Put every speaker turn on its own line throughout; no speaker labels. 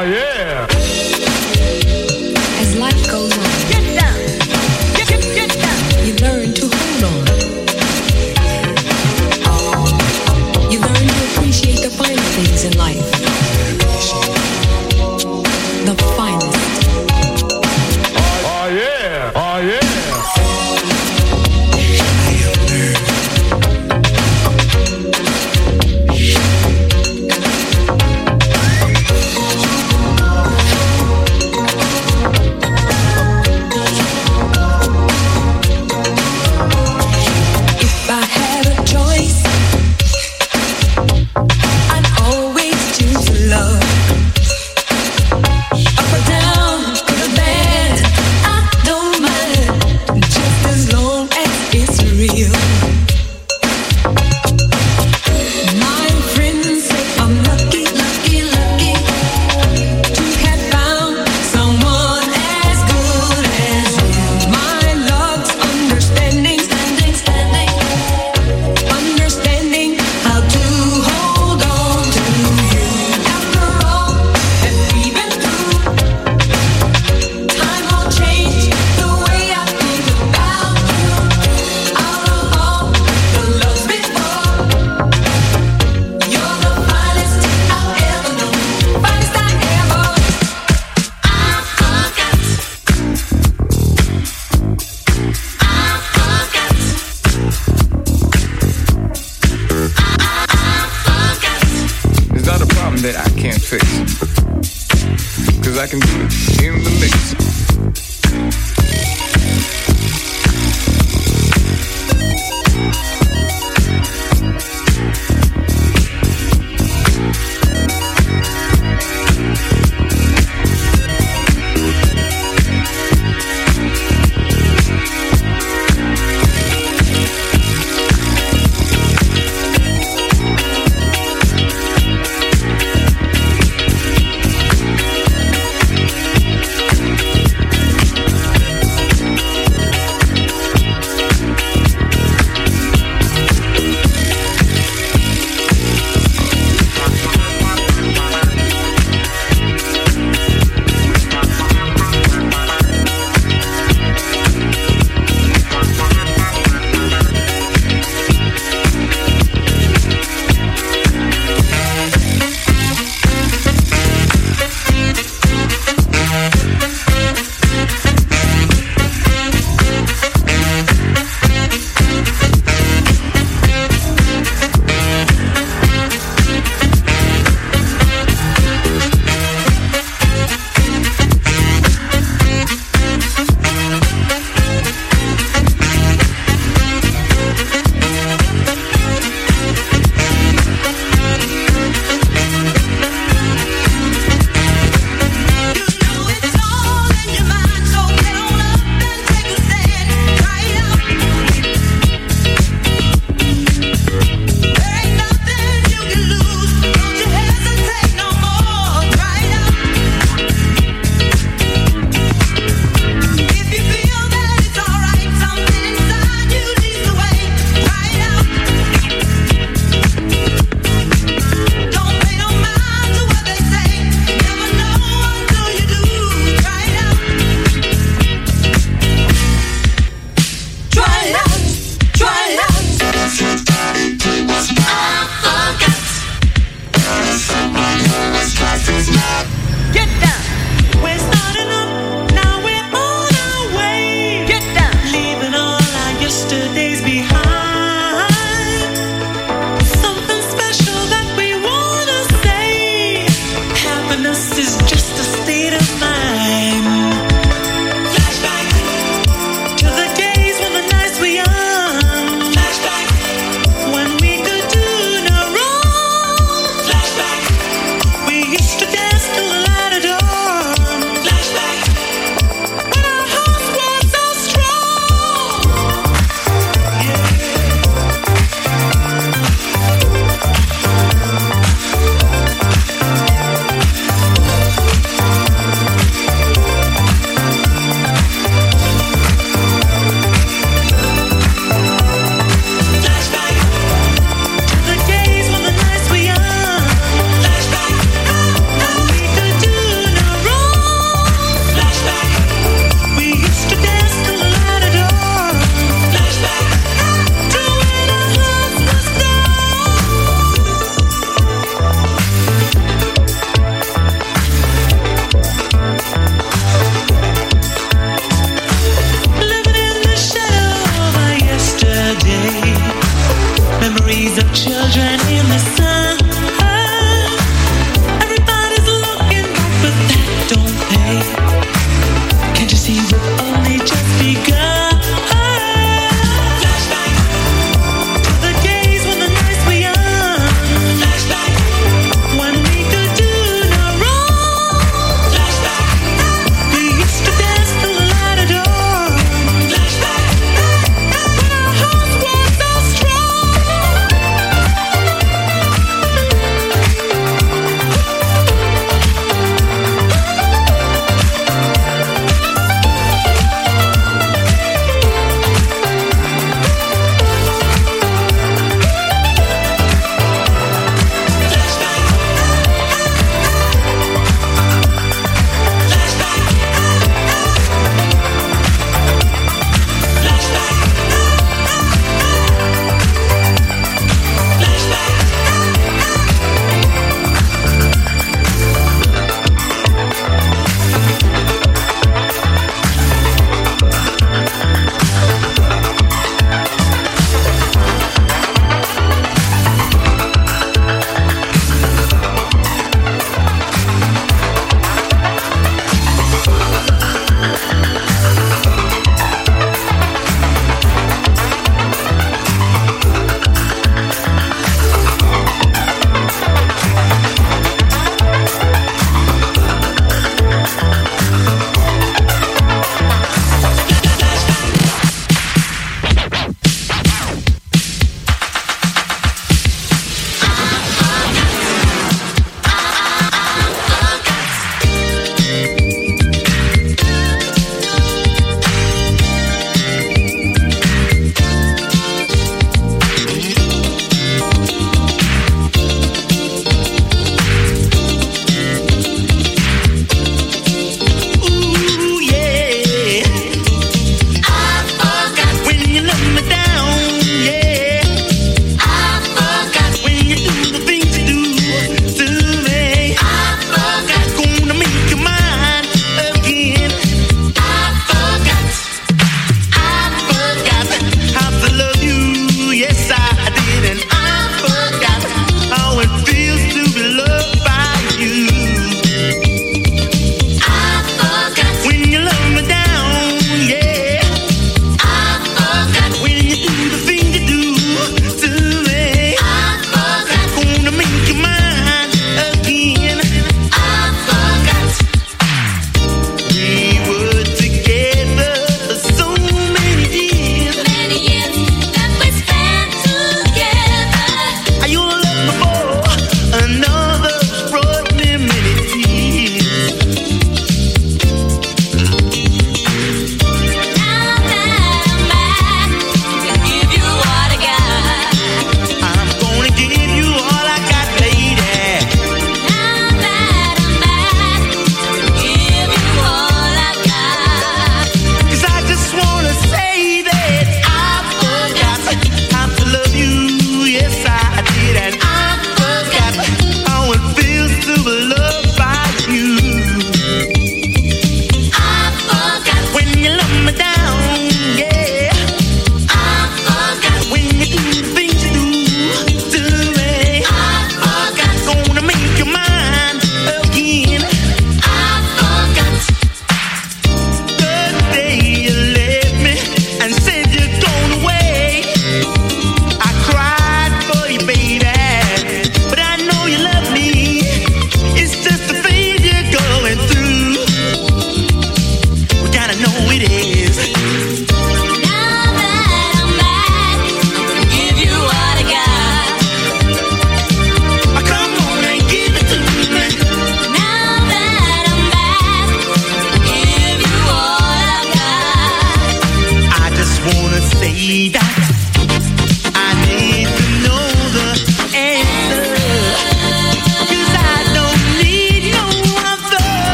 Oh, yeah.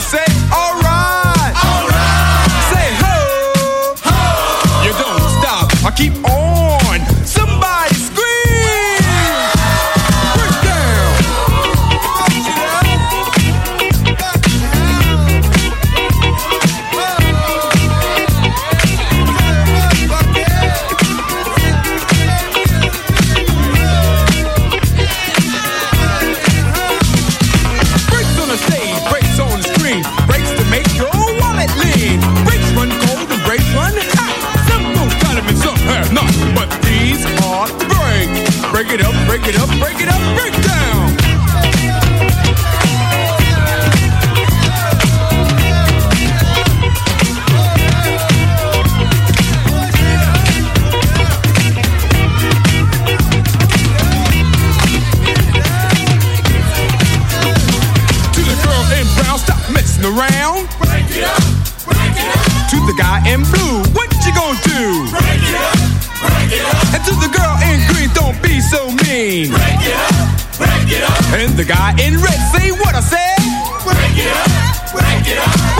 say, alright. it up, break it up, break it up, break it up. guy in red. Say what I said. Break it up, break it up.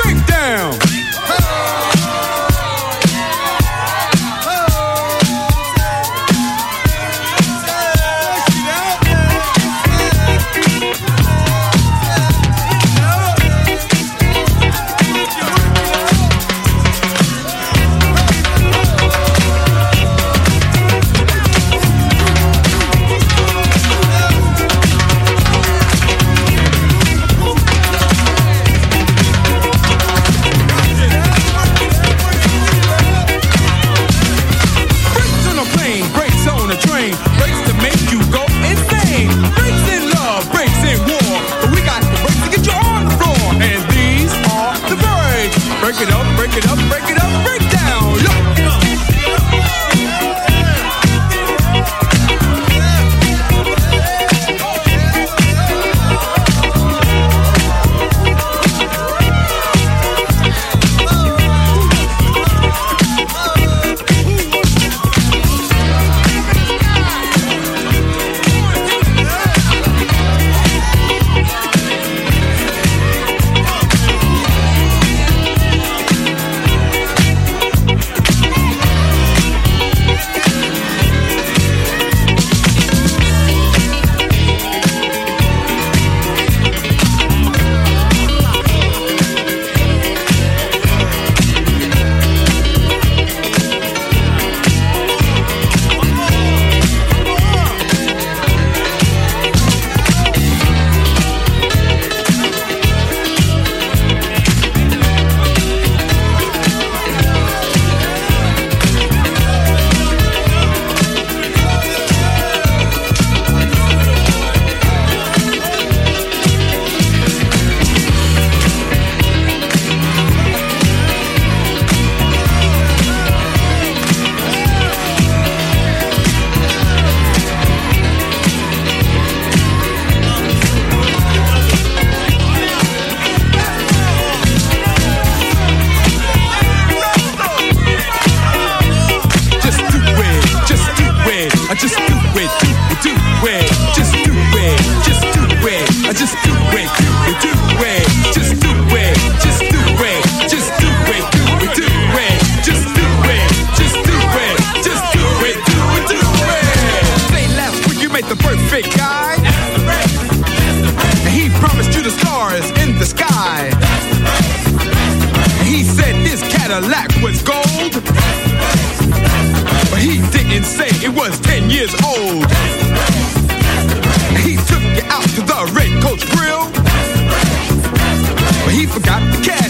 it, just do it, just do it, I just do it.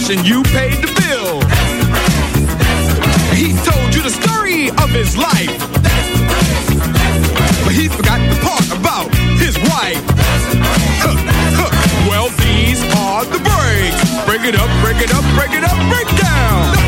Cash and you paid the bill. He told you the story of his life. But he forgot the part about his wife. Huh, huh. Well, these are the breaks. Break it up, break it up, break it up, break down.